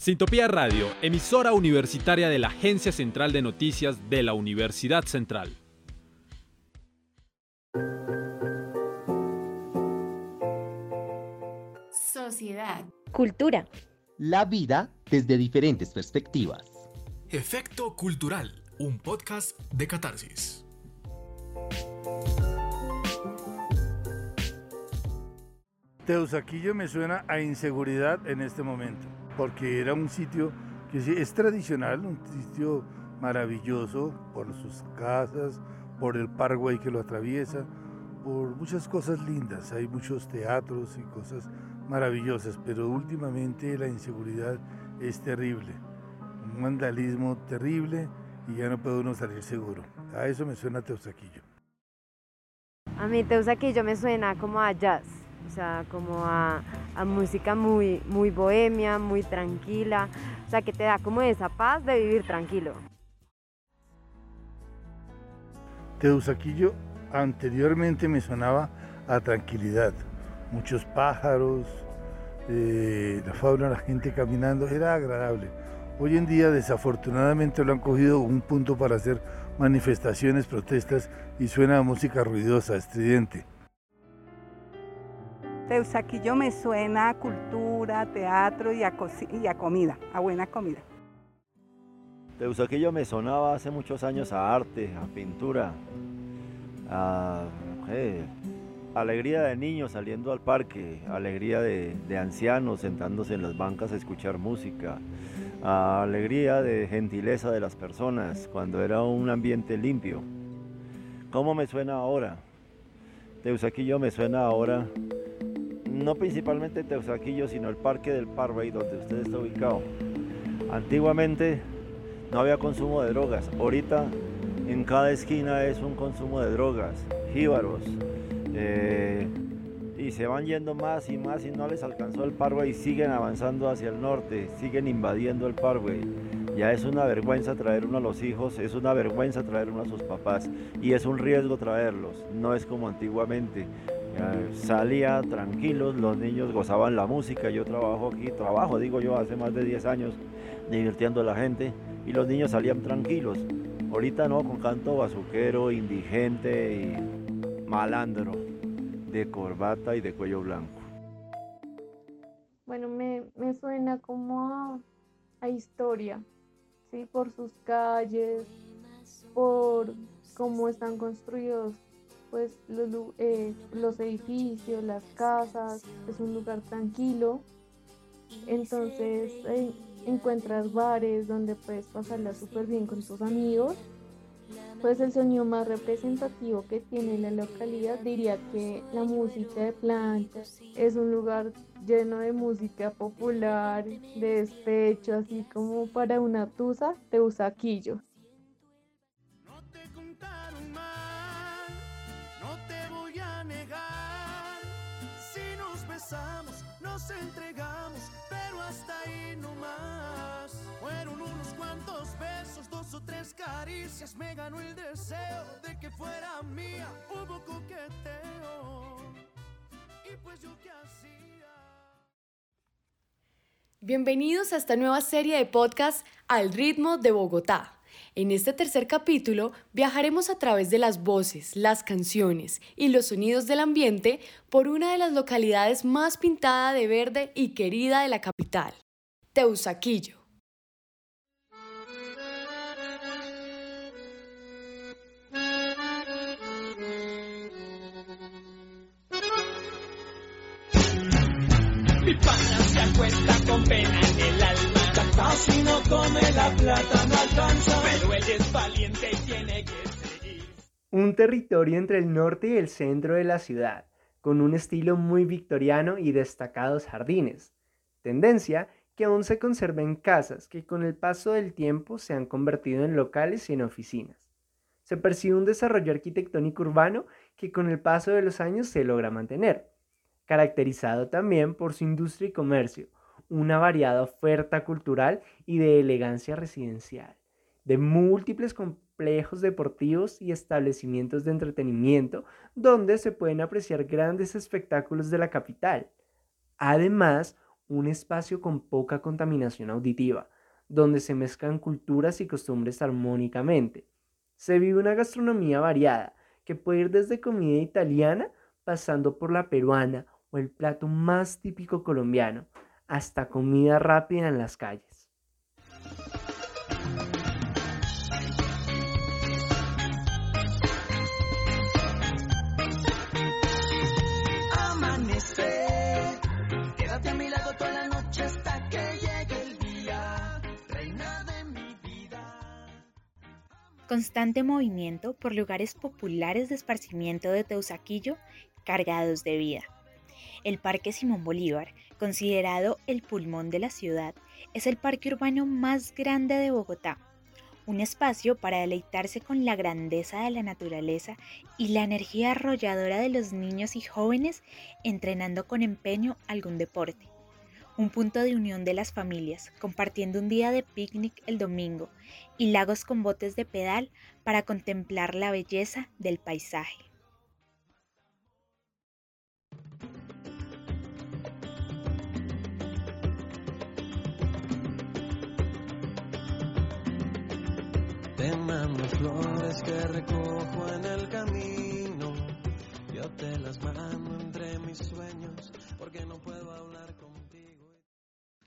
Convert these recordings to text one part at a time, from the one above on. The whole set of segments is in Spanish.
Sintopía Radio, emisora universitaria de la Agencia Central de Noticias de la Universidad Central. Sociedad. Cultura. La vida desde diferentes perspectivas. Efecto Cultural, un podcast de catarsis. Teusaquillo me suena a inseguridad en este momento, porque era un sitio que es tradicional, un sitio maravilloso por sus casas, por el Paraguay que lo atraviesa, por muchas cosas lindas. Hay muchos teatros y cosas maravillosas, pero últimamente la inseguridad es terrible. Un vandalismo terrible y ya no puede uno salir seguro. A eso me suena Teusaquillo. A mí Teusaquillo me suena como a jazz, o sea, como a, a, música muy, muy bohemia, muy tranquila, o sea, que te da como esa paz de vivir tranquilo. Teusaquillo anteriormente me sonaba a tranquilidad, muchos pájaros, eh, la fauna, la gente caminando, era agradable. Hoy en día desafortunadamente lo han cogido un punto para hacer manifestaciones, protestas y suena a música ruidosa, estridente. Teusaquillo me suena a cultura, teatro y a, a comida, a buena comida. Teusaquillo me sonaba hace muchos años a arte, a pintura, a eh, alegría de niños saliendo al parque, alegría de, de, ancianos sentándose en las bancas a escuchar música, a alegría de gentileza de las personas cuando era un ambiente limpio. ¿Cómo me suena ahora? Teusaquillo me suena ahora, no principalmente Teusaquillo, sino el Parque del Parvey donde usted está ubicado. Antiguamente no había consumo de drogas, ahorita en cada esquina es un consumo de drogas, jíbaros, eh, y se van yendo más y más y no les alcanzó el Parway siguen avanzando hacia el norte, siguen invadiendo el Parway. Ya es una vergüenza traer uno a los hijos, es una vergüenza traer uno a sus papás y es un riesgo traerlos, no es como antiguamente. Salía tranquilos, los niños gozaban la música, yo trabajo aquí, trabajo digo yo hace más de 10 años divirtiendo a la gente y los niños salían tranquilos. Ahorita no, con canto bazuquero, indigente y malandro, de corbata y de cuello blanco. Bueno, me, me suena como a, a, historia, ¿sí? Por sus calles, por cómo están construidos pues los, eh, los edificios, las casas, es un lugar tranquilo. Entonces, encuentras bares donde puedes pasarla súper bien con tus amigos. Pues el sonido más representativo que tiene la localidad diría que la música de plancha es un lugar lleno de música popular, de despecho, así como para una tusa de usaquillo. Nos entregamos, pero hasta ahí no más. Fueron unos cuantos besos, dos o tres caricias. Me ganó el deseo de que fuera mía. Hubo coqueteo. Y pues yo qué hacía. Bienvenidos a esta nueva serie de podcast Al ritmo de Bogotá. En este tercer capítulo viajaremos a través de las voces, las canciones y los sonidos del ambiente por una de las localidades más pintada de verde y querida de la capital, Teusaquillo. Mi se acuesta con pena. Casi no come la plata, no alcanza. Pero él es valiente y tiene que seguir. Un territorio entre el norte y el centro de la ciudad, con un estilo muy victoriano y destacados jardines. Tendencia que aún se conserva en casas que con el paso del tiempo se han convertido en locales y en oficinas. Se percibe un desarrollo arquitectónico urbano que con el paso de los años se logra mantener, caracterizado también por su industria y comercio, una variada oferta cultural y de elegancia residencial, de múltiples complejos deportivos y establecimientos de entretenimiento donde se pueden apreciar grandes espectáculos de la capital. Además, un espacio con poca contaminación auditiva, donde se mezclan culturas y costumbres armónicamente. Se vive una gastronomía variada, que puede ir desde comida italiana, pasando por la peruana o el plato más típico colombiano, hasta comida rápida en las calles. Constante movimiento por lugares populares de esparcimiento de Teusaquillo cargados de vida. El Parque Simón Bolívar, considerado el pulmón de la ciudad, es el parque urbano más grande de Bogotá, un espacio para deleitarse con la grandeza de la naturaleza y la energía arrolladora de los niños y jóvenes entrenando con empeño algún deporte. Un punto de unión de las familias, compartiendo un día de picnic el domingo y lagos con botes de pedal para contemplar la belleza del paisaje. Flores que recojo en el camino. Yo te las entre mis sueños porque no puedo hablar contigo.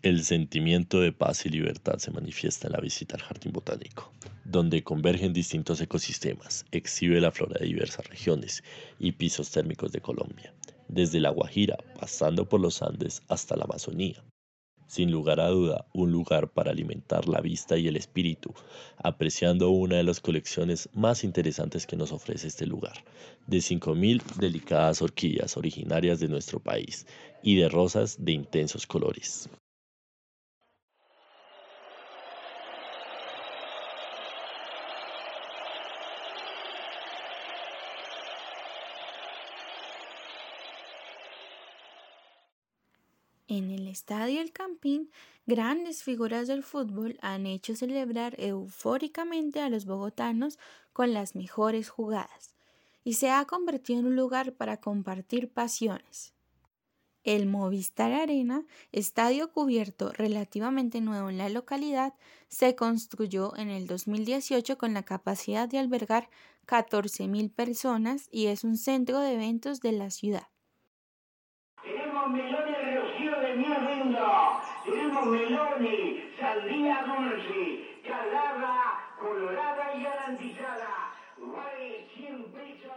El sentimiento de paz y libertad se manifiesta en la visita al jardín botánico, donde convergen distintos ecosistemas, exhibe la flora de diversas regiones y pisos térmicos de Colombia, desde la Guajira, pasando por los Andes hasta la Amazonía sin lugar a duda, un lugar para alimentar la vista y el espíritu, apreciando una de las colecciones más interesantes que nos ofrece este lugar, de 5.000 delicadas orquídeas originarias de nuestro país y de rosas de intensos colores. En el estadio El Campín, grandes figuras del fútbol han hecho celebrar eufóricamente a los bogotanos con las mejores jugadas y se ha convertido en un lugar para compartir pasiones. El Movistar Arena, estadio cubierto relativamente nuevo en la localidad, se construyó en el 2018 con la capacidad de albergar 14.000 personas y es un centro de eventos de la ciudad. Tenemos melones rocío de mierda, tenemos melones, sandía dulce, calada, colorada y garantizada. Vale 100 pesos.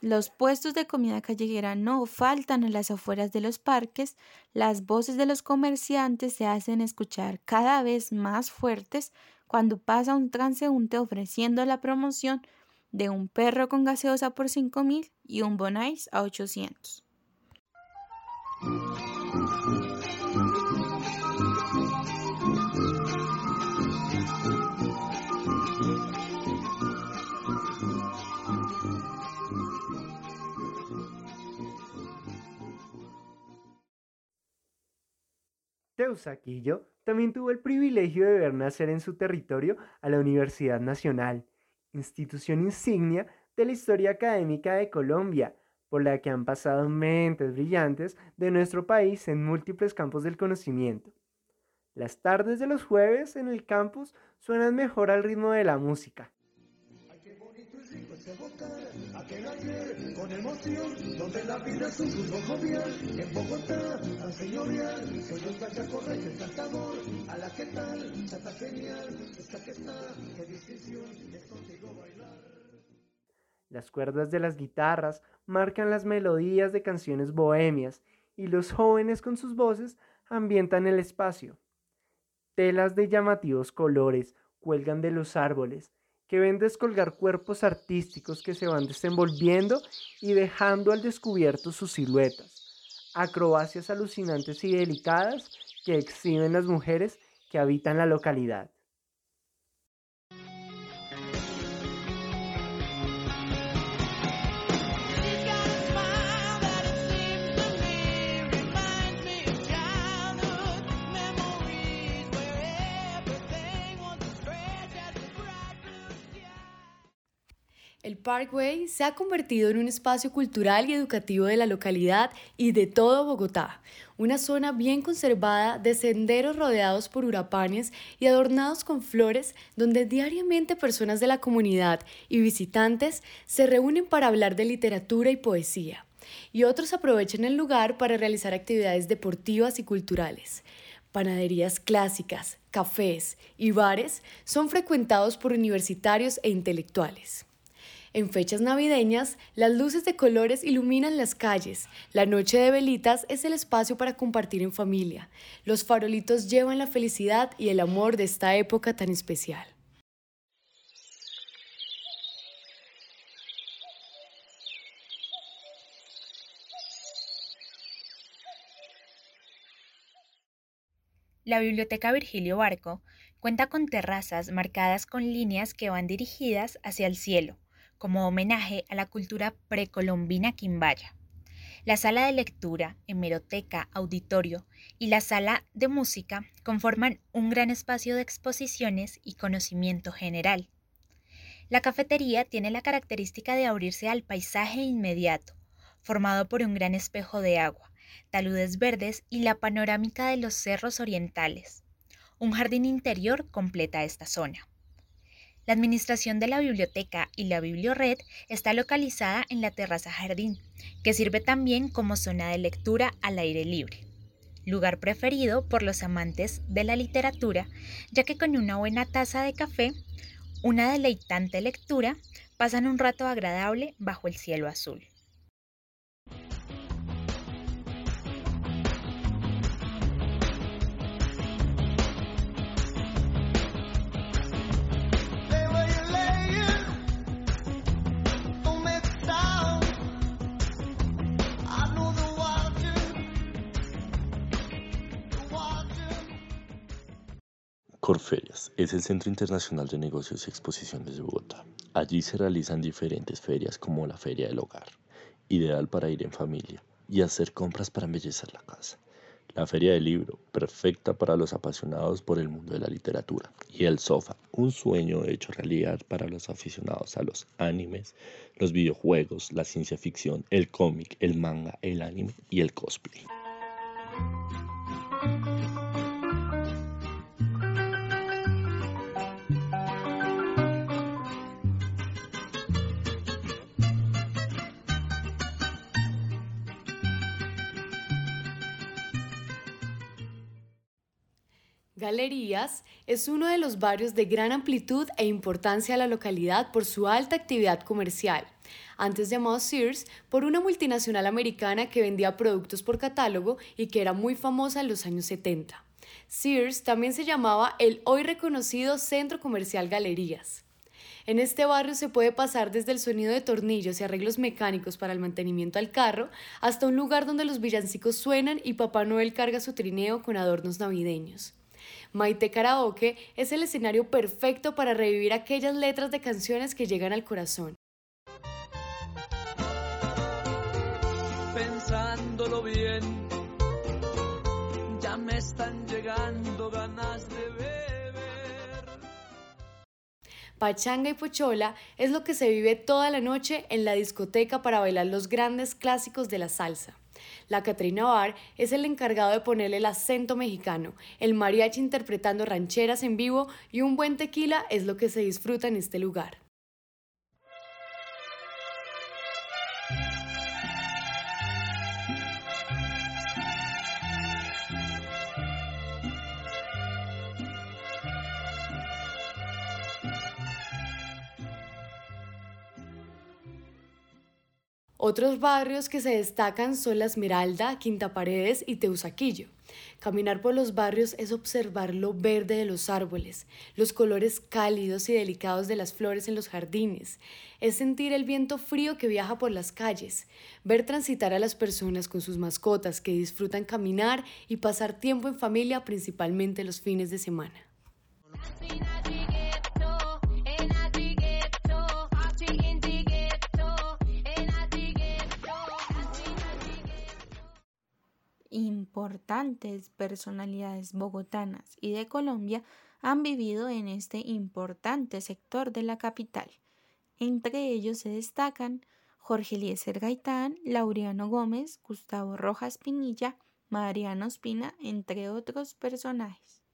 Los puestos de comida callejera no faltan a las afueras de los parques, las voces de los comerciantes se hacen escuchar cada vez más fuertes cuando pasa un transeúnte ofreciendo la promoción de un perro con gaseosa por 5000 y un bonais a 800. Teusaquillo también tuvo el privilegio de ver nacer en su territorio a la Universidad Nacional, institución insignia de la historia académica de Colombia, por la que han pasado mentes brillantes de nuestro país en múltiples campos del conocimiento. Las tardes de los jueves en el campus suenan mejor al ritmo de la música. Las cuerdas de las guitarras marcan las melodías de canciones bohemias y los jóvenes con sus voces ambientan el espacio. Telas de llamativos colores cuelgan de los árboles, que ven descolgar cuerpos artísticos que se van desenvolviendo y dejando al descubierto sus siluetas, acrobacias alucinantes y delicadas que exhiben las mujeres que habitan la localidad. El Parkway se ha convertido en un espacio cultural y educativo de la localidad y de todo Bogotá, una zona bien conservada de senderos rodeados por hurapanes y adornados con flores donde diariamente personas de la comunidad y visitantes se reúnen para hablar de literatura y poesía, y otros aprovechan el lugar para realizar actividades deportivas y culturales. Panaderías clásicas, cafés y bares son frecuentados por universitarios e intelectuales. En fechas navideñas, las luces de colores iluminan las calles. La noche de velitas es el espacio para compartir en familia. Los farolitos llevan la felicidad y el amor de esta época tan especial. La Biblioteca Virgilio Barco cuenta con terrazas marcadas con líneas que van dirigidas hacia el cielo como homenaje a la cultura precolombina quimbaya. La sala de lectura, hemeroteca, auditorio y la sala de música conforman un gran espacio de exposiciones y conocimiento general. La cafetería tiene la característica de abrirse al paisaje inmediato, formado por un gran espejo de agua, taludes verdes y la panorámica de los cerros orientales. Un jardín interior completa esta zona. La administración de la biblioteca y la bibliored está localizada en la terraza jardín, que sirve también como zona de lectura al aire libre. Lugar preferido por los amantes de la literatura, ya que con una buena taza de café, una deleitante lectura, pasan un rato agradable bajo el cielo azul. Corferias es el Centro Internacional de Negocios y Exposiciones de Bogotá. Allí se realizan diferentes ferias como la Feria del Hogar, ideal para ir en familia y hacer compras para embellecer la casa. La Feria del Libro, perfecta para los apasionados por el mundo de la literatura. Y el Sofá, un sueño hecho realidad para los aficionados a los animes, los videojuegos, la ciencia ficción, el cómic, el manga, el anime y el cosplay. Galerías es uno de los barrios de gran amplitud e importancia a la localidad por su alta actividad comercial. Antes llamado Sears, por una multinacional americana que vendía productos por catálogo y que era muy famosa en los años 70. Sears también se llamaba el hoy reconocido Centro Comercial Galerías. En este barrio se puede pasar desde el sonido de tornillos y arreglos mecánicos para el mantenimiento al carro hasta un lugar donde los villancicos suenan y Papá Noel carga su trineo con adornos navideños. Maite Karaoke es el escenario perfecto para revivir aquellas letras de canciones que llegan al corazón. Pensándolo bien, ya me están llegando ganas de beber. Pachanga y Pochola es lo que se vive toda la noche en la discoteca para bailar los grandes clásicos de la salsa. La Catrina Bar es el encargado de ponerle el acento mexicano, el mariachi interpretando rancheras en vivo y un buen tequila es lo que se disfruta en este lugar. Otros barrios que se destacan son La Esmeralda, Quinta Paredes y Teusaquillo. Caminar por los barrios es observar lo verde de los árboles, los colores cálidos y delicados de las flores en los jardines, es sentir el viento frío que viaja por las calles, ver transitar a las personas con sus mascotas que disfrutan caminar y pasar tiempo en familia principalmente los fines de semana. Importantes personalidades bogotanas y de Colombia han vivido en este importante sector de la capital. Entre ellos se destacan Jorge Eliezer Gaitán, Laureano Gómez, Gustavo Rojas Pinilla, Mariano Espina, entre otros personajes.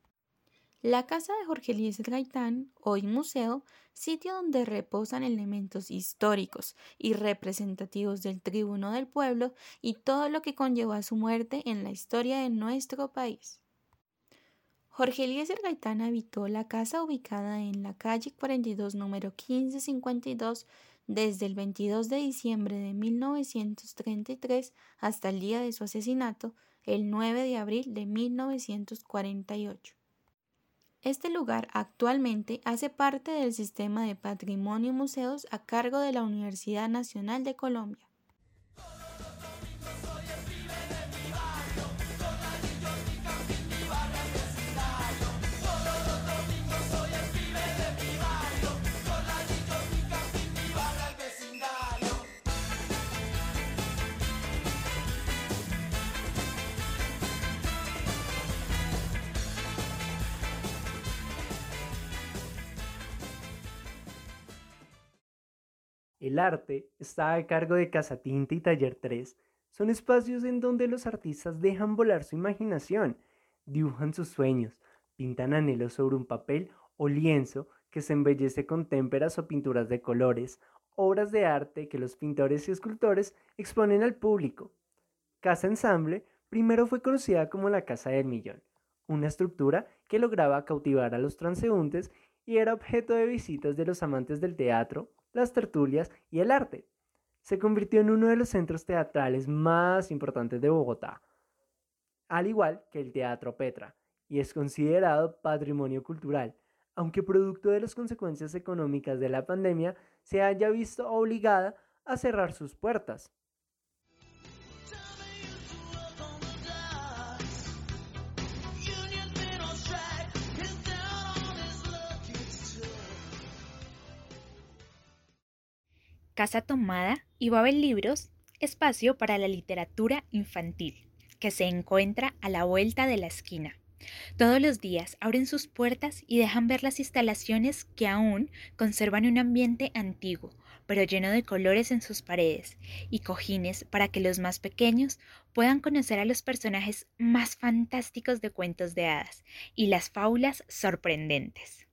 La casa de Jorge Eliezer Gaitán, hoy museo, sitio donde reposan elementos históricos y representativos del tribuno del pueblo y todo lo que conllevó a su muerte en la historia de nuestro país. Jorge Eliezer Gaitán habitó la casa ubicada en la calle 42, número 1552, desde el 22 de diciembre de 1933 hasta el día de su asesinato, el 9 de abril de 1948. Este lugar actualmente hace parte del sistema de patrimonio museos a cargo de la Universidad Nacional de Colombia. El arte está a cargo de Casatinta y Taller 3. Son espacios en donde los artistas dejan volar su imaginación, dibujan sus sueños, pintan anhelos sobre un papel o lienzo que se embellece con témperas o pinturas de colores, obras de arte que los pintores y escultores exponen al público. Casa Ensamble primero fue conocida como la Casa del Millón, una estructura que lograba cautivar a los transeúntes y era objeto de visitas de los amantes del teatro, las tertulias y el arte. Se convirtió en uno de los centros teatrales más importantes de Bogotá, al igual que el Teatro Petra, y es considerado patrimonio cultural, aunque producto de las consecuencias económicas de la pandemia se haya visto obligada a cerrar sus puertas. Casa Tomada y Babel Libros, espacio para la literatura infantil, que se encuentra a la vuelta de la esquina. Todos los días abren sus puertas y dejan ver las instalaciones que aún conservan un ambiente antiguo, pero lleno de colores en sus paredes y cojines para que los más pequeños puedan conocer a los personajes más fantásticos de cuentos de hadas y las fábulas sorprendentes.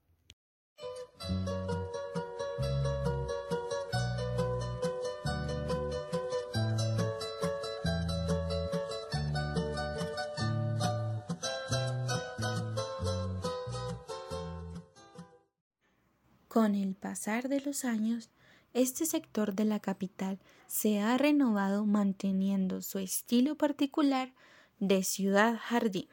Con el pasar de los años, este sector de la capital se ha renovado manteniendo su estilo particular de ciudad jardín,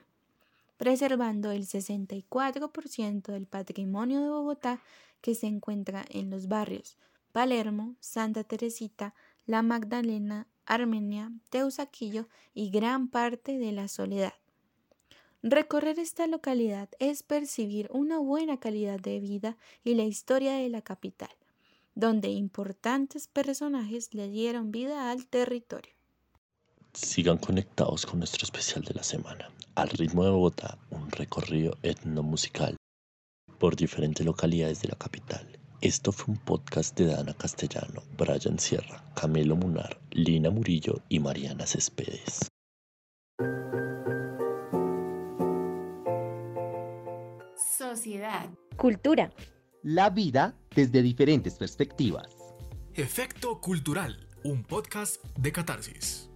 preservando el 64% del patrimonio de Bogotá que se encuentra en los barrios Palermo, Santa Teresita, La Magdalena, Armenia, Teusaquillo y gran parte de la Soledad. Recorrer esta localidad es percibir una buena calidad de vida y la historia de la capital, donde importantes personajes le dieron vida al territorio. Sigan conectados con nuestro especial de la semana. Al ritmo de Bogotá, un recorrido etnomusical por diferentes localidades de la capital. Esto fue un podcast de Dana Castellano, Brian Sierra, Camilo Munar, Lina Murillo y Mariana Céspedes. cultura, la vida desde diferentes perspectivas. Efecto Cultural, un podcast de catarsis.